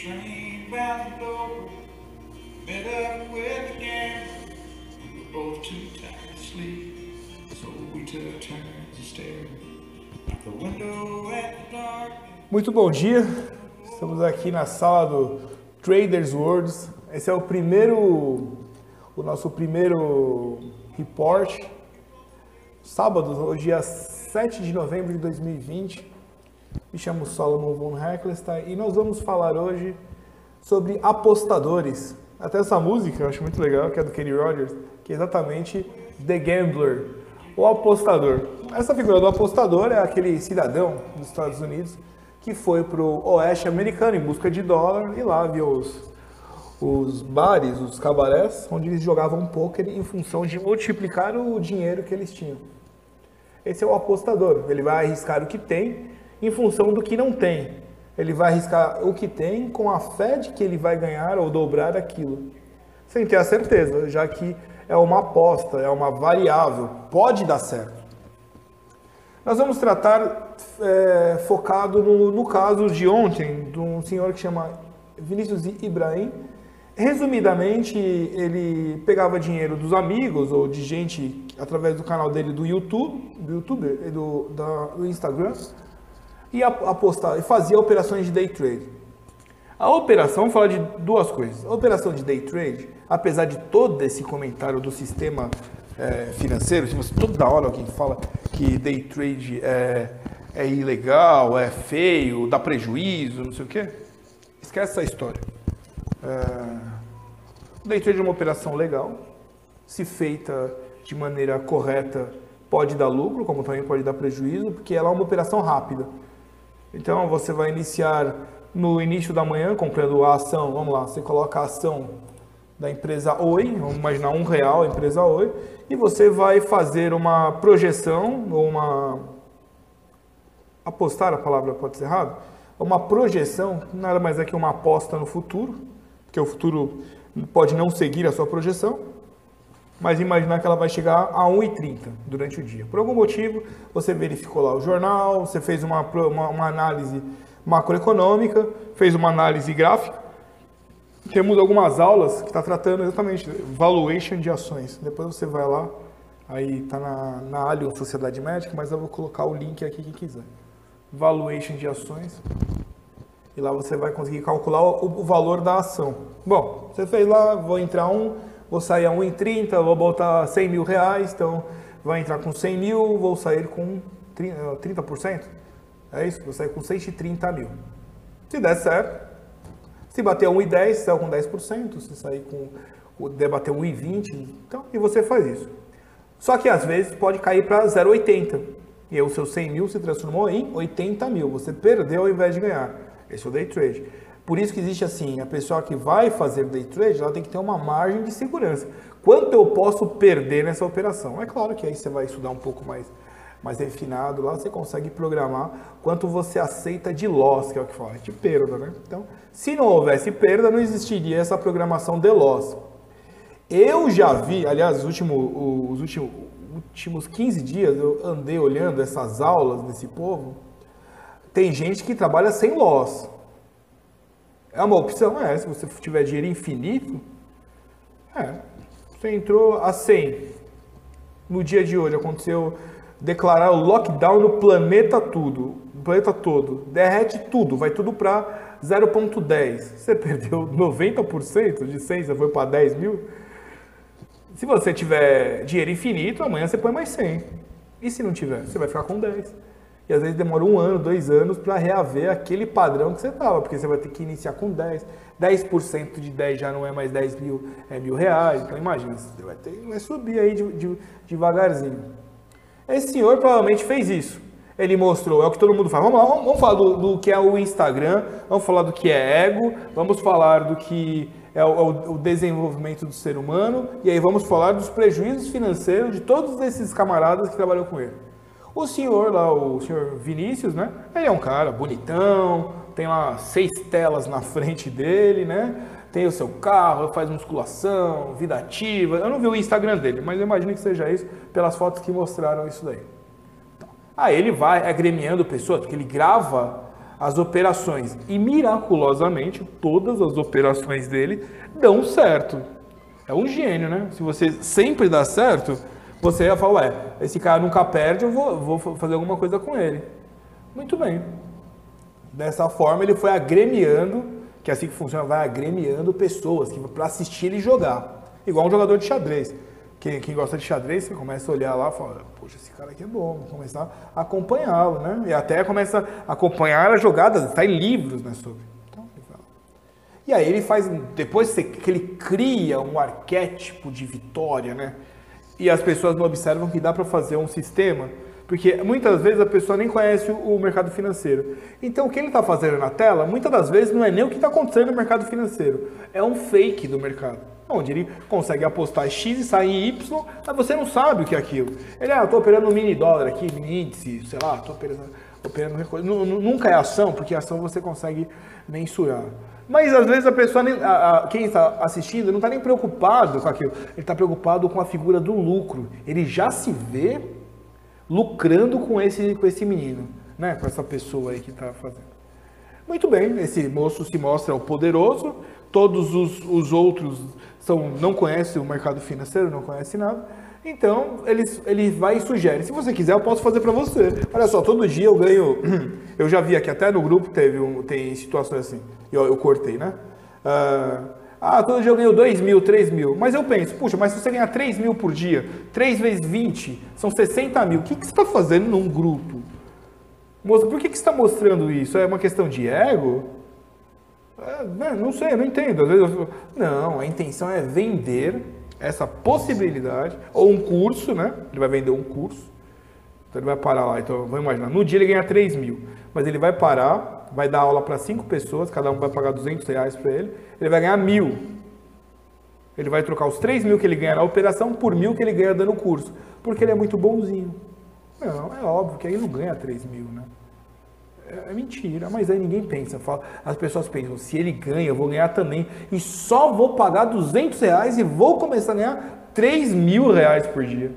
train bound met up with the gang. We were both too tired to sleep, so we took turns to stare out the window at the dark. Muito bom dia, estamos aqui na sala do Traders Worlds. Esse é o primeiro, o nosso primeiro report, sábado, dia 7 de novembro de 2020. Me chamo Solomon von Heckelstein e nós vamos falar hoje sobre apostadores. Até essa música eu acho muito legal, que é do Kenny Rogers, que é exatamente The Gambler, o apostador. Essa figura do apostador é aquele cidadão dos Estados Unidos que foi para o oeste americano em busca de dólar e lá viu os, os bares, os cabarés, onde eles jogavam pôquer em função de multiplicar o dinheiro que eles tinham. Esse é o apostador. Ele vai arriscar o que tem em função do que não tem. Ele vai arriscar o que tem com a fé de que ele vai ganhar ou dobrar aquilo, sem ter a certeza, já que é uma aposta, é uma variável, pode dar certo. Nós vamos tratar é, focado no, no, caso de ontem, de um senhor que chama Vinícius Ibrahim. Resumidamente, ele pegava dinheiro dos amigos ou de gente através do canal dele do YouTube, do YouTube, do, da, do Instagram, e apostava, e fazia operações de day trade. A operação fala de duas coisas. A operação de day trade, apesar de todo esse comentário do sistema é, financeiro, toda hora alguém fala que day trade é, é ilegal, é feio, dá prejuízo, não sei o quê. Esquece essa história. É, day trade é uma operação legal, se feita de maneira correta, pode dar lucro, como também pode dar prejuízo, porque ela é uma operação rápida. Então você vai iniciar no início da manhã comprando a ação, vamos lá, você coloca a ação da empresa Oi, vamos imaginar um real a empresa Oi, e você vai fazer uma projeção ou uma apostar a palavra pode ser errado, uma projeção nada mais é que uma aposta no futuro, porque o futuro pode não seguir a sua projeção, mas imaginar que ela vai chegar a 1,30 durante o dia. Por algum motivo, você verificou lá o jornal, você fez uma, uma, uma análise macroeconômica, fez uma análise gráfica, temos algumas aulas que está tratando exatamente valuation de ações. Depois você vai lá, aí está na, na Allianz Sociedade Médica, mas eu vou colocar o link aqui quem quiser. Valuation de ações. E lá você vai conseguir calcular o, o valor da ação. Bom, você fez lá, vou entrar um, vou sair a 1,30, vou botar 100 mil reais, então vai entrar com 100 mil, vou sair com 30%. É isso? Vou sair com 130 mil. Se der certo, se bater 1,10, saiu com 10%. Se sair com. debater 1,20, então, e você faz isso. Só que às vezes pode cair para 0,80. E aí o seu 100 mil se transformou em 80 mil. Você perdeu ao invés de ganhar. Esse é o day trade. Por isso que existe assim, a pessoa que vai fazer day trade, ela tem que ter uma margem de segurança. Quanto eu posso perder nessa operação? É claro que aí você vai estudar um pouco mais mais refinado, lá você consegue programar quanto você aceita de loss, que é o que fala, de perda, né? Então, se não houvesse perda, não existiria essa programação de loss. Eu já vi, aliás, os últimos, os últimos, últimos 15 dias eu andei olhando essas aulas desse povo, tem gente que trabalha sem loss. É uma opção? É, se você tiver dinheiro infinito, é. Você entrou a 100. No dia de hoje aconteceu declarar o lockdown no planeta tudo, no planeta todo, derrete tudo, vai tudo para 0.10. Você perdeu 90% de 100, você foi para 10 mil. Se você tiver dinheiro infinito, amanhã você põe mais 100. E se não tiver, você vai ficar com 10. E às vezes demora um ano, dois anos para reaver aquele padrão que você estava, porque você vai ter que iniciar com 10. 10% de 10 já não é mais 10 mil, é mil reais. Então imagina, você vai, ter, vai subir aí de, de, devagarzinho. Esse senhor provavelmente fez isso. Ele mostrou, é o que todo mundo fala. Vamos lá, vamos, vamos falar do, do, que é o Instagram, vamos falar do que é ego, vamos falar do que é o, o, desenvolvimento do ser humano, e aí vamos falar dos prejuízos financeiros de todos esses camaradas que trabalham com ele. O senhor lá, o senhor Vinícius, né? Ele é um cara bonitão, tem lá seis telas na frente dele, né? tem o seu carro, faz musculação, vida ativa. Eu não vi o Instagram dele, mas eu imagino que seja isso pelas fotos que mostraram isso daí. Então, aí ele vai agremiando pessoas, porque ele grava as operações. E miraculosamente, todas as operações dele dão certo. É um gênio, né? Se você sempre dá certo, você ia falar, ué, esse cara nunca perde, eu vou, vou fazer alguma coisa com ele. Muito bem. Dessa forma, ele foi agremiando, que é assim que funciona, vai agremiando pessoas para assistir ele jogar. Igual um jogador de xadrez. Quem, quem, gosta de xadrez, você começa a olhar lá e fala, poxa, esse cara aqui é bom, vou começar a acompanhá-lo, né? E até começa a acompanhar as jogadas, está em livros, né, sobre. Então, e aí ele faz, depois que ele cria um arquétipo de vitória, né? E as pessoas não observam que dá para fazer um sistema, porque muitas vezes a pessoa nem conhece o mercado financeiro. Então o que ele está fazendo na tela, muitas das vezes não é nem o que está acontecendo no mercado financeiro, é um fake do mercado onde ele consegue apostar X e sair em Y, mas você não sabe o que é aquilo. Ele, ah, estou operando um mini dólar aqui, mini índice, sei lá, estou operando, operando. Nunca é ação, porque ação você consegue mensurar. Mas às vezes a pessoa, nem, a, a, quem está assistindo, não está nem preocupado com aquilo. Ele está preocupado com a figura do lucro. Ele já se vê lucrando com esse, com esse menino, né? com essa pessoa aí que está fazendo. Muito bem, esse moço se mostra o poderoso, todos os, os outros são, não conhecem o mercado financeiro, não conhecem nada. Então, ele, ele vai e sugere. Se você quiser, eu posso fazer para você. Olha só, todo dia eu ganho. Eu já vi aqui, até no grupo teve um, tem situações assim. Eu, eu cortei, né? Uh, ah, todo dia eu ganho 2 mil, 3 mil. Mas eu penso, puxa, mas se você ganhar 3 mil por dia, 3 vezes 20, são 60 mil. O que, que você está fazendo num grupo? Moço, por que, que você está mostrando isso? É uma questão de ego? É, né, não sei, não entendo. Às vezes eu não, a intenção é vender essa possibilidade, ou um curso, né? Ele vai vender um curso. Então ele vai parar lá. Então vamos imaginar, no dia ele ganha 3 mil, mas ele vai parar, vai dar aula para cinco pessoas, cada um vai pagar 200 reais para ele, ele vai ganhar mil. Ele vai trocar os 3 mil que ele ganha na operação por mil que ele ganha dando curso, porque ele é muito bonzinho. Não, é óbvio que aí não ganha 3 mil, né? É, mentira, mas aí ninguém pensa. As pessoas pensam, se ele ganha, eu vou ganhar também. E só vou pagar 200 reais e vou começar a ganhar 3 mil reais por dia.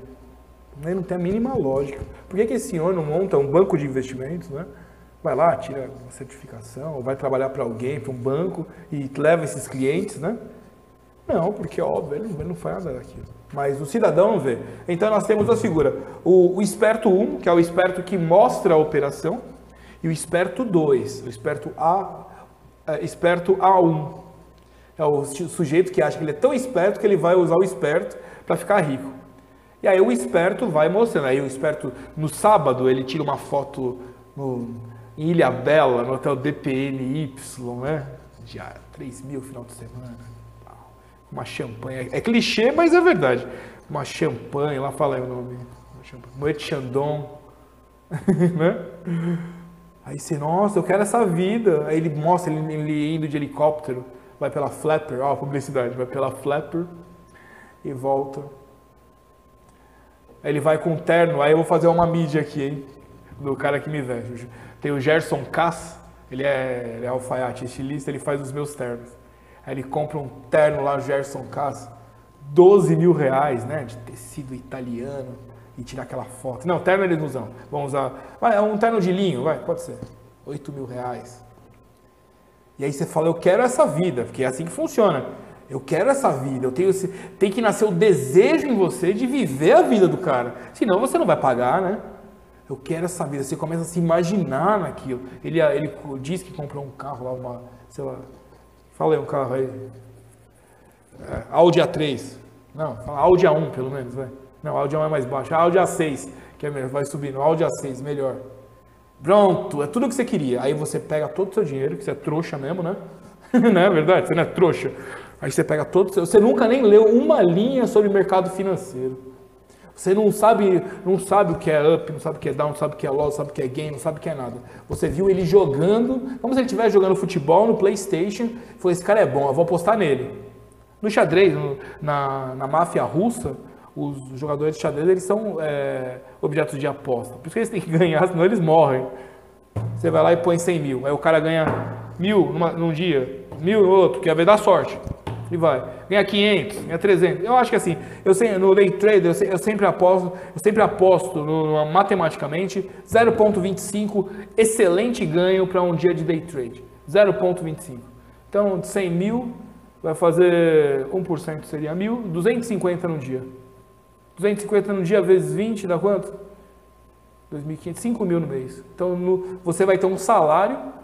Aí não tem a mínima lógica. Por que, que esse senhor não monta um banco de investimentos, né? Vai lá, tira uma certificação, ou vai trabalhar para alguém, para um banco, e leva esses clientes, né? Não, porque óbvio, ele não, ele não faz nada daquilo. Mas o cidadão vê. Então nós temos a figura. O, o esperto 1, que é o esperto que mostra a operação, e o esperto 2, o esperto A, é, esperto A1. É o sujeito que acha que ele é tão esperto que ele vai usar o esperto para ficar rico. E aí o esperto vai mostrando. Aí o esperto, no sábado, ele tira uma foto no, em Ilha Bela, no hotel DPNY, né? Já 3 mil final de semana. Uma champanhe. É clichê, mas é verdade. Uma champanhe, lá fala aí o nome. Moët Chandon. né? Aí você, nossa, eu quero essa vida. Aí ele mostra ele, ele indo de helicóptero, vai pela Flapper, ó, a publicidade, vai pela Flapper e volta. Aí ele vai com um terno, aí eu vou fazer uma mídia aqui, hein, do cara que me veste. Tem o Gerson Cass, ele é, ele é alfaiate, estilista, ele faz os meus ternos. Aí ele compra um terno lá, Gerson Cass, 12 mil reais, né, de tecido italiano e tirar aquela foto. Não, terno eles não usam. Vamos usar. Vai, é um terno de linho, vai, pode ser. 8 mil reais. E aí você fala, eu quero essa vida, porque é assim que funciona. Eu quero essa vida, eu tenho esse, tem que nascer o desejo em você de viver a vida do cara. Senão você não vai pagar, né? Eu quero essa vida. Você começa a se imaginar naquilo. Ele, ele diz que comprou um carro lá, uma, sei lá, fala aí um carro aí. É, Audi A3. Não, fala Audi A1 pelo menos, vai. Não, Audi A1 é mais baixo. Audi A6, que é melhor, vai subindo. Audi A6, melhor. Pronto, é tudo o que você queria. Aí você pega todo o seu dinheiro, que você é trouxa mesmo, né? não é verdade? Você não é trouxa. Aí você pega todo o seu... Você nunca nem leu uma linha sobre mercado financeiro. Você não sabe, não sabe o que é up, não sabe o que é down, não sabe o que é loss, não sabe o que é gain, não sabe o que é nada. Você viu ele jogando, como se ele estivesse jogando futebol no PlayStation. Falou: esse cara é bom, eu vou apostar nele. No xadrez, no, na, na máfia russa, os jogadores de xadrez eles são é, objetos de aposta. Por isso que eles têm que ganhar, senão eles morrem. Você vai lá e põe 100 mil. Aí o cara ganha mil numa, num dia, mil no outro, que vai dar sorte. E vai. Ganha 500, ganha 300. Eu acho que assim, eu sei, no day trader, eu, sei, eu sempre aposto, eu sempre aposto no, no, matematicamente 0.25 excelente ganho para um dia de day trade. 0.25. Então, de 100 mil, vai fazer 1% seria mil, 250 no dia. 250 no dia vezes 20 dá quanto? 2.500, 5 mil no mês. Então, no, você vai ter um salário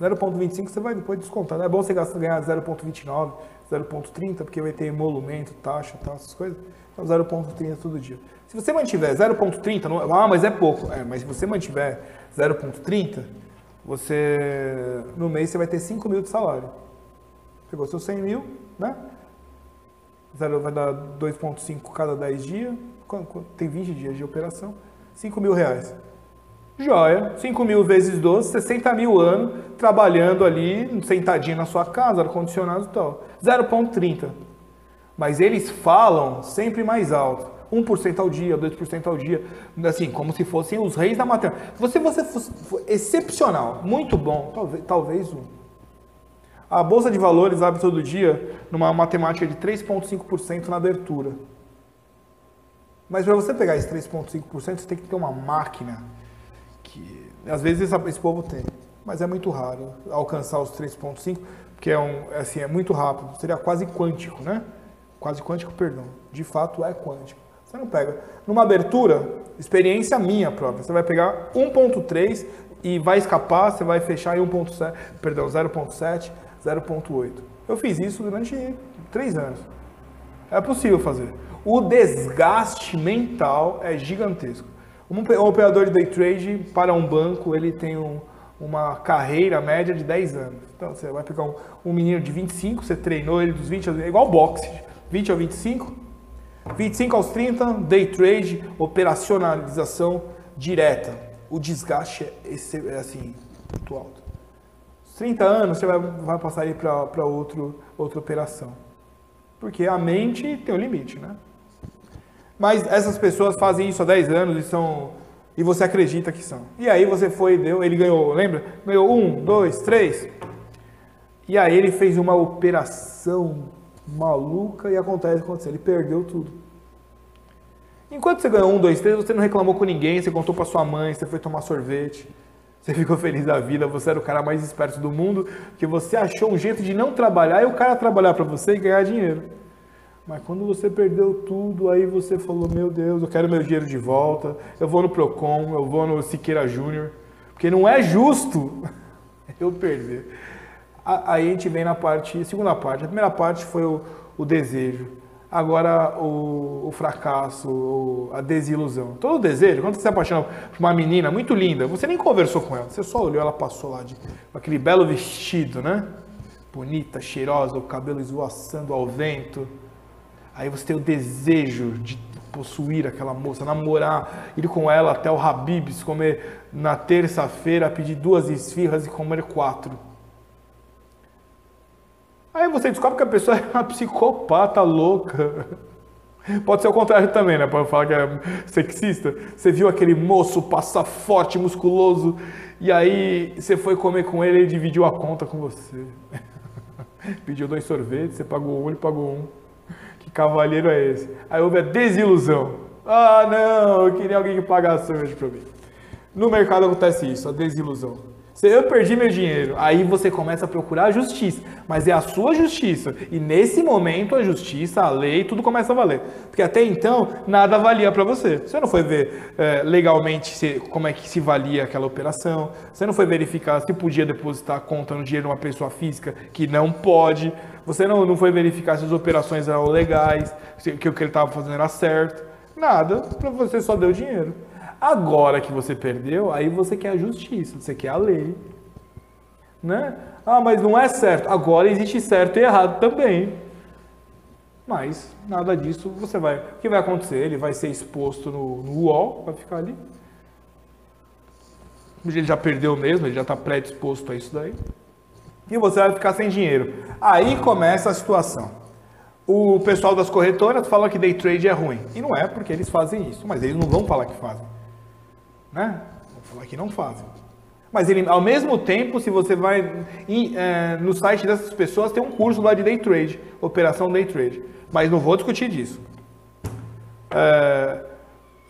0,25 você vai depois descontar. Não é bom você gastar, ganhar 0,29, 0,30, porque vai ter emolumento, taxa, tal, essas coisas. Então 0,30 todo dia. Se você mantiver 0,30, ah, mas é pouco. É, mas se você mantiver 0,30, você no mês você vai ter 5 mil de salário. Pegou seus 100 mil, né? Zero vai dar 2,5 cada 10 dias. Tem 20 dias de operação. 5 mil reais. Joia, 5 mil vezes 12, 60 mil ano trabalhando ali, sentadinho na sua casa, ar-condicionado e tal. 0,30. Mas eles falam sempre mais alto. 1% ao dia, 2% ao dia, assim, como se fossem os reis da matemática. Se você, você fosse excepcional, muito bom, talvez, talvez um. A Bolsa de Valores abre todo dia numa matemática de 3,5% na abertura. Mas para você pegar esse 3,5%, você tem que ter uma máquina que às vezes esse povo tem, mas é muito raro alcançar os 3.5, porque é, um, assim, é muito rápido, seria quase quântico, né? Quase quântico, perdão. De fato é quântico. Você não pega. Numa abertura, experiência minha própria, você vai pegar 1.3 e vai escapar, você vai fechar em 1.7, perdão, 0.7, 0.8. Eu fiz isso durante três anos. É possível fazer. O desgaste mental é gigantesco. Um operador de day trade para um banco, ele tem um, uma carreira média de 10 anos. Então você vai pegar um, um, menino de 25, você treinou ele dos 20 aos é igual boxe, 20 a 25, 25 aos 30, day trade, operacionalização direta. O desgaste é, esse, é assim, muito alto. 30 anos você vai, vai passar aí para outra operação. Porque a mente tem um limite, né? Mas essas pessoas fazem isso há 10 anos e são. E você acredita que são. E aí você foi deu, ele ganhou, lembra? Ganhou um, dois, três. E aí ele fez uma operação maluca e acontece aconteceu. Ele perdeu tudo. Enquanto você ganhou um, dois, três, você não reclamou com ninguém, você contou para sua mãe, você foi tomar sorvete, você ficou feliz da vida, você era o cara mais esperto do mundo, que você achou um jeito de não trabalhar e o cara trabalhar para você e ganhar dinheiro. Mas quando você perdeu tudo, aí você falou: Meu Deus, eu quero meu dinheiro de volta. Eu vou no Procon, eu vou no Siqueira Júnior. Porque não é justo eu perder. Aí a gente vem na parte, segunda parte. A primeira parte foi o, o desejo. Agora o, o fracasso, o, a desilusão. Todo desejo, quando você se apaixona por uma menina muito linda, você nem conversou com ela, você só olhou, ela passou lá de, com aquele belo vestido, né? Bonita, cheirosa, o cabelo esvoaçando ao vento Aí você tem o desejo de possuir aquela moça, namorar, ir com ela até o Habib's, comer na terça-feira, pedir duas esfirras e comer quatro. Aí você descobre que a pessoa é uma psicopata louca. Pode ser o contrário também, né? Pode falar que é sexista. Você viu aquele moço passar forte, musculoso, e aí você foi comer com ele e ele dividiu a conta com você. Pediu dois sorvetes, você pagou um, ele pagou um. Que cavalheiro é esse? Aí houve a desilusão. Ah, não, eu queria alguém que pagasse sorvete para mim. No mercado acontece isso, a desilusão. Se eu perdi meu dinheiro, aí você começa a procurar a justiça, mas é a sua justiça. E nesse momento a justiça, a lei, tudo começa a valer. Porque até então nada valia para você. Você não foi ver é, legalmente se, como é que se valia aquela operação. Você não foi verificar se podia depositar conta no dinheiro de uma pessoa física que não pode. Você não, não foi verificar se as operações eram legais, se que o que ele estava fazendo era certo. Nada, para você só deu dinheiro. Agora que você perdeu, aí você quer a justiça, você quer a lei. Né? Ah, mas não é certo. Agora existe certo e errado também. Mas nada disso você vai. O que vai acontecer? Ele vai ser exposto no, no UOL, vai ficar ali. Ele já perdeu mesmo, ele já está predisposto a isso daí. E você vai ficar sem dinheiro. Aí começa a situação. O pessoal das corretoras fala que day trade é ruim. E não é porque eles fazem isso, mas eles não vão falar que fazem. Né? Vou falar que não fazem. Mas ele, ao mesmo tempo, se você vai em, é, no site dessas pessoas, tem um curso lá de day trade, operação day trade. Mas não vou discutir disso. É,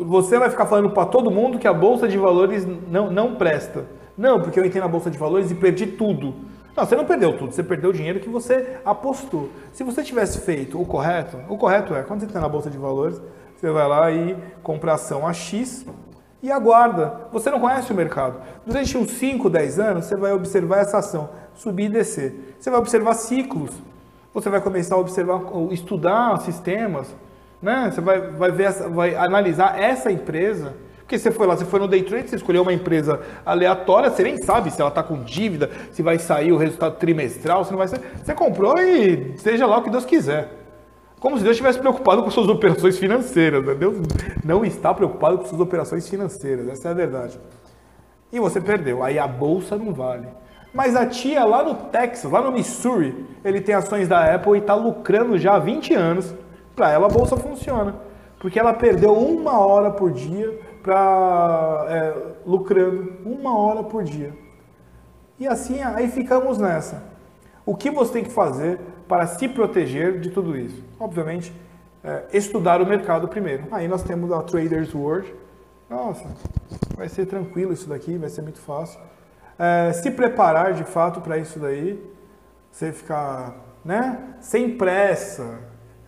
você vai ficar falando para todo mundo que a bolsa de valores não, não presta. Não, porque eu entrei na bolsa de valores e perdi tudo. Não, você não perdeu tudo, você perdeu o dinheiro que você apostou. Se você tivesse feito o correto, o correto é, quando você está na bolsa de valores, você vai lá e compra ação a X e aguarda. Você não conhece o mercado. Durante uns 5, 10 anos, você vai observar essa ação subir e descer. Você vai observar ciclos. Você vai começar a observar, estudar sistemas. Né? Você vai, vai, ver, vai analisar essa empresa porque você foi lá, você foi no day trade, você escolheu uma empresa aleatória, você nem sabe se ela está com dívida, se vai sair o resultado trimestral, se não vai ser. Você comprou e seja lá o que Deus quiser. Como se Deus estivesse preocupado com suas operações financeiras. Né? Deus não está preocupado com suas operações financeiras, essa é a verdade. E você perdeu, aí a bolsa não vale. Mas a tia lá no Texas, lá no Missouri, ele tem ações da Apple e está lucrando já há 20 anos. Para ela a bolsa funciona. Porque ela perdeu uma hora por dia para é, lucrando uma hora por dia. E assim, aí ficamos nessa. O que você tem que fazer para se proteger de tudo isso? Obviamente, é, estudar o mercado primeiro. Aí nós temos a Traders World. Nossa, vai ser tranquilo isso daqui, vai ser muito fácil. É, se preparar de fato para isso daí, você ficar, né, sem pressa.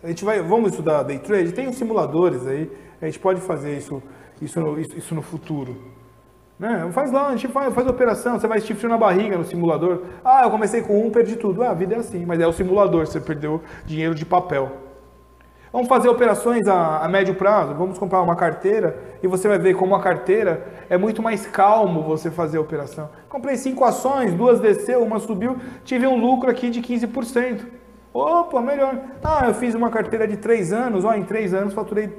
A gente vai, vamos estudar day trade. Tem os simuladores aí. A gente pode fazer isso isso no, isso, isso no futuro. Né? Faz lá, a gente faz, faz operação, você vai frio na barriga no simulador. Ah, eu comecei com um, perdi tudo. Ah, a vida é assim, mas é o simulador, você perdeu dinheiro de papel. Vamos fazer operações a, a, médio prazo, vamos comprar uma carteira e você vai ver como a carteira é muito mais calmo você fazer a operação. Comprei cinco ações, duas desceu, uma subiu, tive um lucro aqui de 15%. Opa, melhor. Ah, eu fiz uma carteira de três anos, ó, em três anos faturei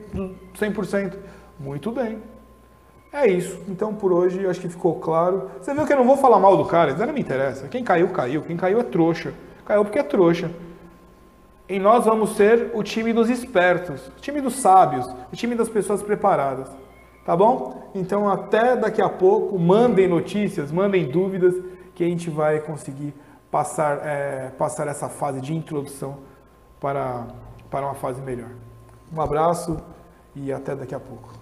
100%. Muito bem. É isso. Então por hoje acho que ficou claro. Você viu que eu não vou falar mal do cara, isso não me interessa. Quem caiu, caiu. Quem caiu é trouxa. Caiu porque é trouxa. E nós vamos ser o time dos espertos, o time dos sábios, o time das pessoas preparadas. Tá bom? Então até daqui a pouco, mandem notícias, mandem dúvidas que a gente vai conseguir passar, é, passar essa fase de introdução para, para uma fase melhor. Um abraço e até daqui a pouco.